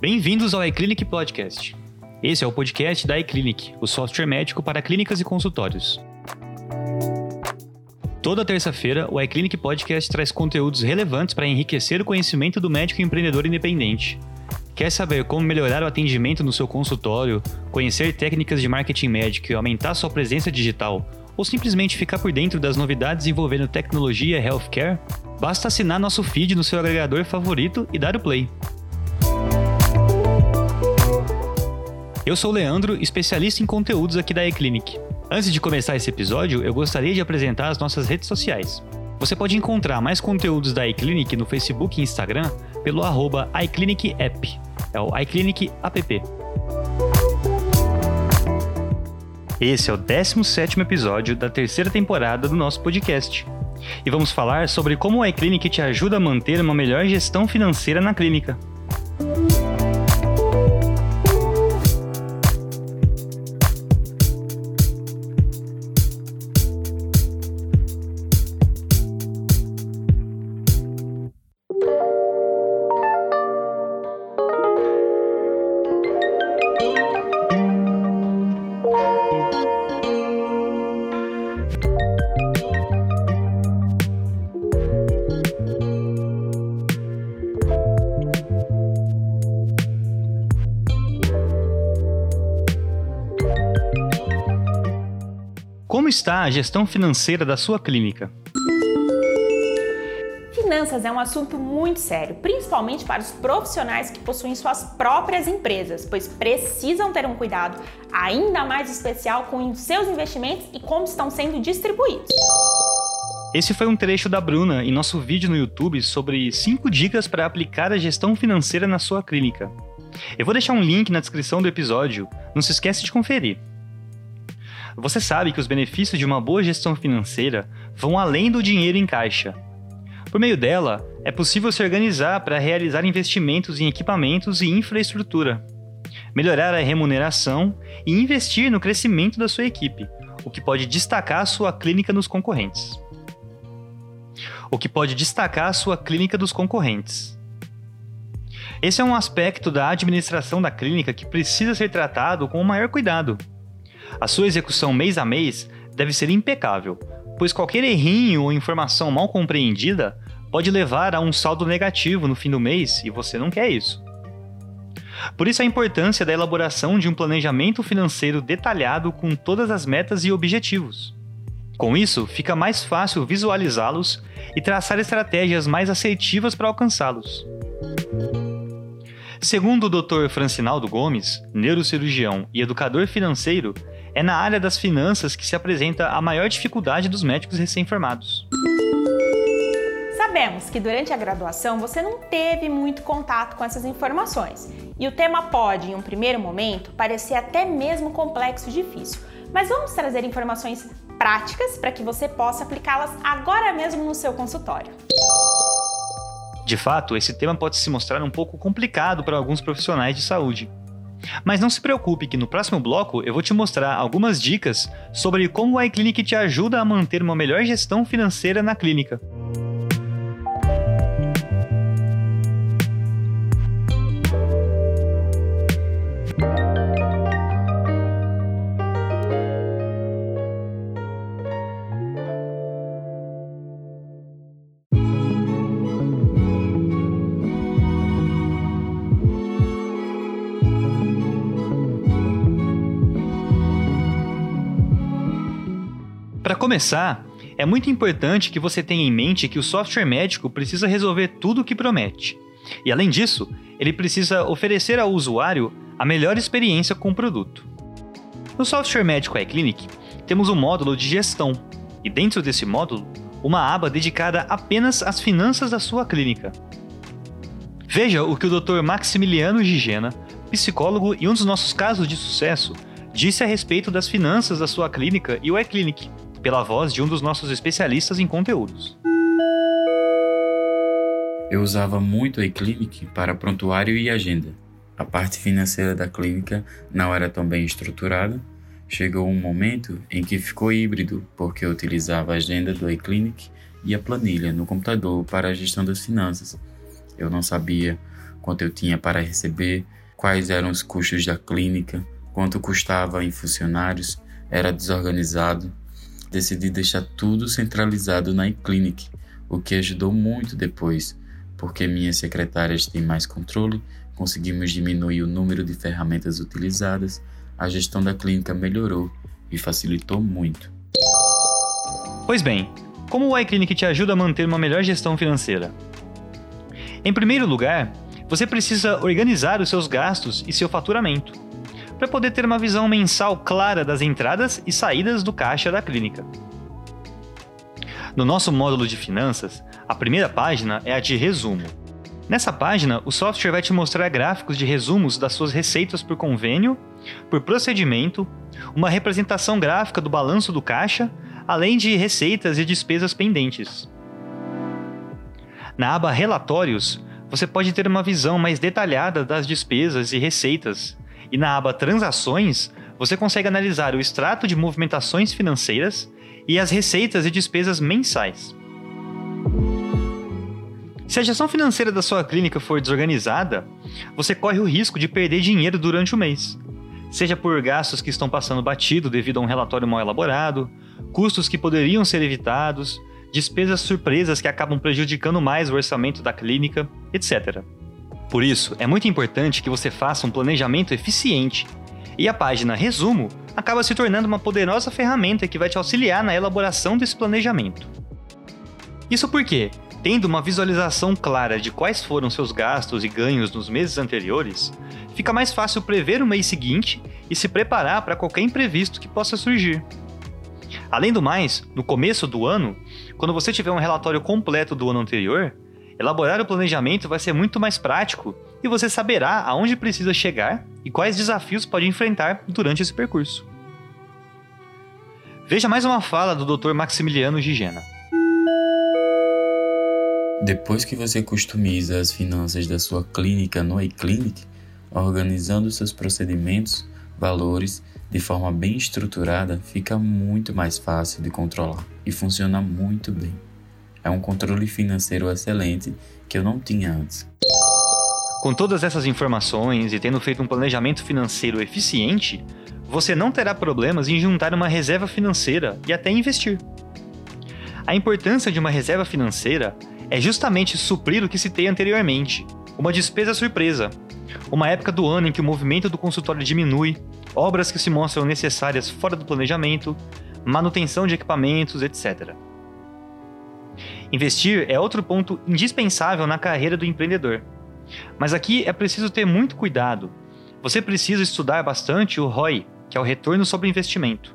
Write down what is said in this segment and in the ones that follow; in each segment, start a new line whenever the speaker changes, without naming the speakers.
Bem-vindos ao iClinic Podcast. Esse é o podcast da iClinic, o software médico para clínicas e consultórios. Toda terça-feira, o iClinic Podcast traz conteúdos relevantes para enriquecer o conhecimento do médico empreendedor independente. Quer saber como melhorar o atendimento no seu consultório, conhecer técnicas de marketing médico e aumentar sua presença digital, ou simplesmente ficar por dentro das novidades envolvendo tecnologia e healthcare? Basta assinar nosso feed no seu agregador favorito e dar o play. Eu sou o Leandro, especialista em conteúdos aqui da eClinic. Antes de começar esse episódio, eu gostaria de apresentar as nossas redes sociais. Você pode encontrar mais conteúdos da iClinic no Facebook e Instagram pelo arroba iClinicApp. É o iClinic App. Esse é o 17º episódio da terceira temporada do nosso podcast. E vamos falar sobre como o iClinic te ajuda a manter uma melhor gestão financeira na clínica. Como está a gestão financeira da sua clínica?
Finanças é um assunto muito sério, principalmente para os profissionais que possuem suas próprias empresas, pois precisam ter um cuidado ainda mais especial com os seus investimentos e como estão sendo distribuídos.
Esse foi um trecho da Bruna em nosso vídeo no YouTube sobre 5 dicas para aplicar a gestão financeira na sua clínica. Eu vou deixar um link na descrição do episódio, não se esquece de conferir. Você sabe que os benefícios de uma boa gestão financeira vão além do dinheiro em caixa. Por meio dela, é possível se organizar para realizar investimentos em equipamentos e infraestrutura, melhorar a remuneração e investir no crescimento da sua equipe, o que pode destacar sua clínica nos concorrentes. O que pode destacar sua clínica dos concorrentes. Esse é um aspecto da administração da clínica que precisa ser tratado com o maior cuidado. A sua execução mês a mês deve ser impecável, pois qualquer errinho ou informação mal compreendida pode levar a um saldo negativo no fim do mês e você não quer isso. Por isso a importância da elaboração de um planejamento financeiro detalhado com todas as metas e objetivos. Com isso, fica mais fácil visualizá-los e traçar estratégias mais assertivas para alcançá-los. Segundo o Dr. Francinaldo Gomes, neurocirurgião e educador financeiro, é na área das finanças que se apresenta a maior dificuldade dos médicos recém-formados.
Sabemos que durante a graduação você não teve muito contato com essas informações e o tema pode, em um primeiro momento, parecer até mesmo complexo e difícil, mas vamos trazer informações práticas para que você possa aplicá-las agora mesmo no seu consultório.
De fato, esse tema pode se mostrar um pouco complicado para alguns profissionais de saúde. Mas não se preocupe que no próximo bloco eu vou te mostrar algumas dicas sobre como o iClinic te ajuda a manter uma melhor gestão financeira na clínica. Começar, é muito importante que você tenha em mente que o software médico precisa resolver tudo o que promete. E além disso, ele precisa oferecer ao usuário a melhor experiência com o produto. No software médico iClinic, temos um módulo de gestão, e dentro desse módulo, uma aba dedicada apenas às finanças da sua clínica. Veja o que o Dr. Maximiliano Gigena, psicólogo e um dos nossos casos de sucesso, disse a respeito das finanças da sua clínica e o iClinic, pela voz de um dos nossos especialistas em conteúdos.
Eu usava muito a iClinic para prontuário e agenda. A parte financeira da clínica não era tão bem estruturada. Chegou um momento em que ficou híbrido, porque eu utilizava a agenda do iClinic e a planilha no computador para a gestão das finanças. Eu não sabia quanto eu tinha para receber, quais eram os custos da clínica, quanto custava em funcionários, era desorganizado. Decidi deixar tudo centralizado na iClinic, o que ajudou muito depois, porque minhas secretárias têm mais controle, conseguimos diminuir o número de ferramentas utilizadas, a gestão da clínica melhorou e facilitou muito.
Pois bem, como o iClinic te ajuda a manter uma melhor gestão financeira? Em primeiro lugar, você precisa organizar os seus gastos e seu faturamento, para poder ter uma visão mensal clara das entradas e saídas do caixa da clínica. No nosso módulo de finanças, a primeira página é a de resumo. Nessa página, o software vai te mostrar gráficos de resumos das suas receitas por convênio, por procedimento, uma representação gráfica do balanço do caixa, além de receitas e despesas pendentes. Na aba Relatórios, você pode ter uma visão mais detalhada das despesas e receitas, e na aba Transações, você consegue analisar o extrato de movimentações financeiras e as receitas e despesas mensais. Se a gestão financeira da sua clínica for desorganizada, você corre o risco de perder dinheiro durante o mês, seja por gastos que estão passando batido devido a um relatório mal elaborado, custos que poderiam ser evitados, despesas surpresas que acabam prejudicando mais o orçamento da clínica, etc. Por isso, é muito importante que você faça um planejamento eficiente. E a página Resumo acaba se tornando uma poderosa ferramenta que vai te auxiliar na elaboração desse planejamento. Isso porque, tendo uma visualização clara de quais foram seus gastos e ganhos nos meses anteriores, fica mais fácil prever o mês seguinte e se preparar para qualquer imprevisto que possa surgir. Além do mais, no começo do ano, quando você tiver um relatório completo do ano anterior, elaborar o planejamento vai ser muito mais prático e você saberá aonde precisa chegar e quais desafios pode enfrentar durante esse percurso. Veja mais uma fala do Dr. Maximiliano Gigena.
Depois que você customiza as finanças da sua clínica no iClinic, organizando seus procedimentos, valores de forma bem estruturada, fica muito mais fácil de controlar e funciona muito bem. É um controle financeiro excelente que eu não tinha antes.
Com todas essas informações e tendo feito um planejamento financeiro eficiente, você não terá problemas em juntar uma reserva financeira e até investir. A importância de uma reserva financeira é justamente suprir o que citei anteriormente, uma despesa surpresa, uma época do ano em que o movimento do consultório diminui, obras que se mostram necessárias fora do planejamento, manutenção de equipamentos, etc. Investir é outro ponto indispensável na carreira do empreendedor. Mas aqui é preciso ter muito cuidado. Você precisa estudar bastante o ROI, que é o retorno sobre investimento,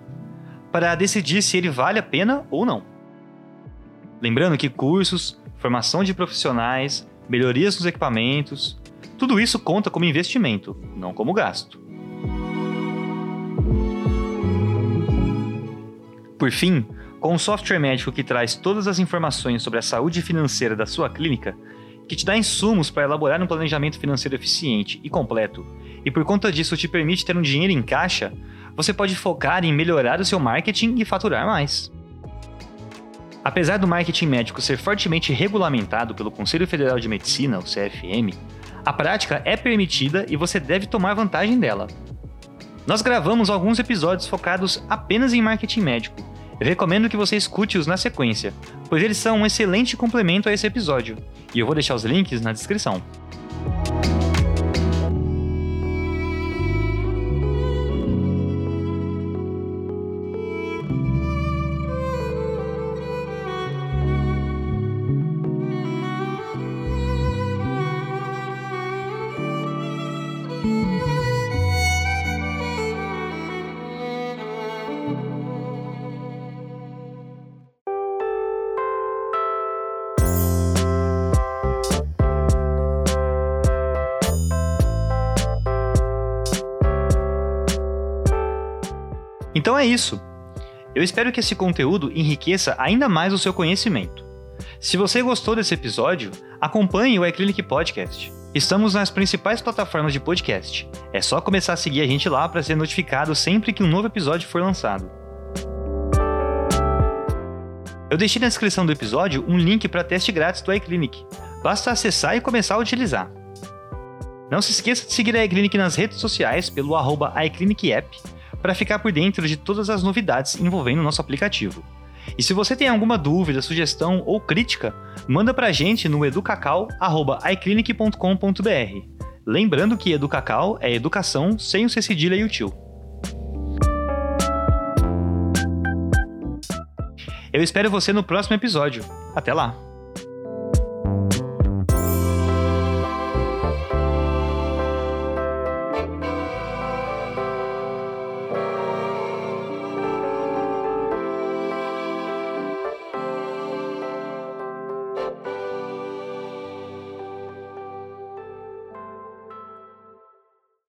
para decidir se ele vale a pena ou não. Lembrando que cursos, formação de profissionais, melhorias nos equipamentos, tudo isso conta como investimento, não como gasto. Por fim, com um software médico que traz todas as informações sobre a saúde financeira da sua clínica, que te dá insumos para elaborar um planejamento financeiro eficiente e completo, e por conta disso te permite ter um dinheiro em caixa, você pode focar em melhorar o seu marketing e faturar mais. Apesar do marketing médico ser fortemente regulamentado pelo Conselho Federal de Medicina, o CFM, a prática é permitida e você deve tomar vantagem dela. Nós gravamos alguns episódios focados apenas em marketing médico. Eu recomendo que você escute-os na sequência, pois eles são um excelente complemento a esse episódio, e eu vou deixar os links na descrição. Então é isso. Eu espero que esse conteúdo enriqueça ainda mais o seu conhecimento. Se você gostou desse episódio, acompanhe o iClinic Podcast. Estamos nas principais plataformas de podcast. É só começar a seguir a gente lá para ser notificado sempre que um novo episódio for lançado. Eu deixei na descrição do episódio um link para teste grátis do iClinic, Basta acessar e começar a utilizar. Não se esqueça de seguir a iClinic nas redes sociais pelo iClinicApp para ficar por dentro de todas as novidades envolvendo o nosso aplicativo. E se você tem alguma dúvida, sugestão ou crítica, manda pra gente no educacau.iclinic.com.br. Lembrando que Educacau é educação sem o C cedilha e o tio. Eu espero você no próximo episódio. Até lá!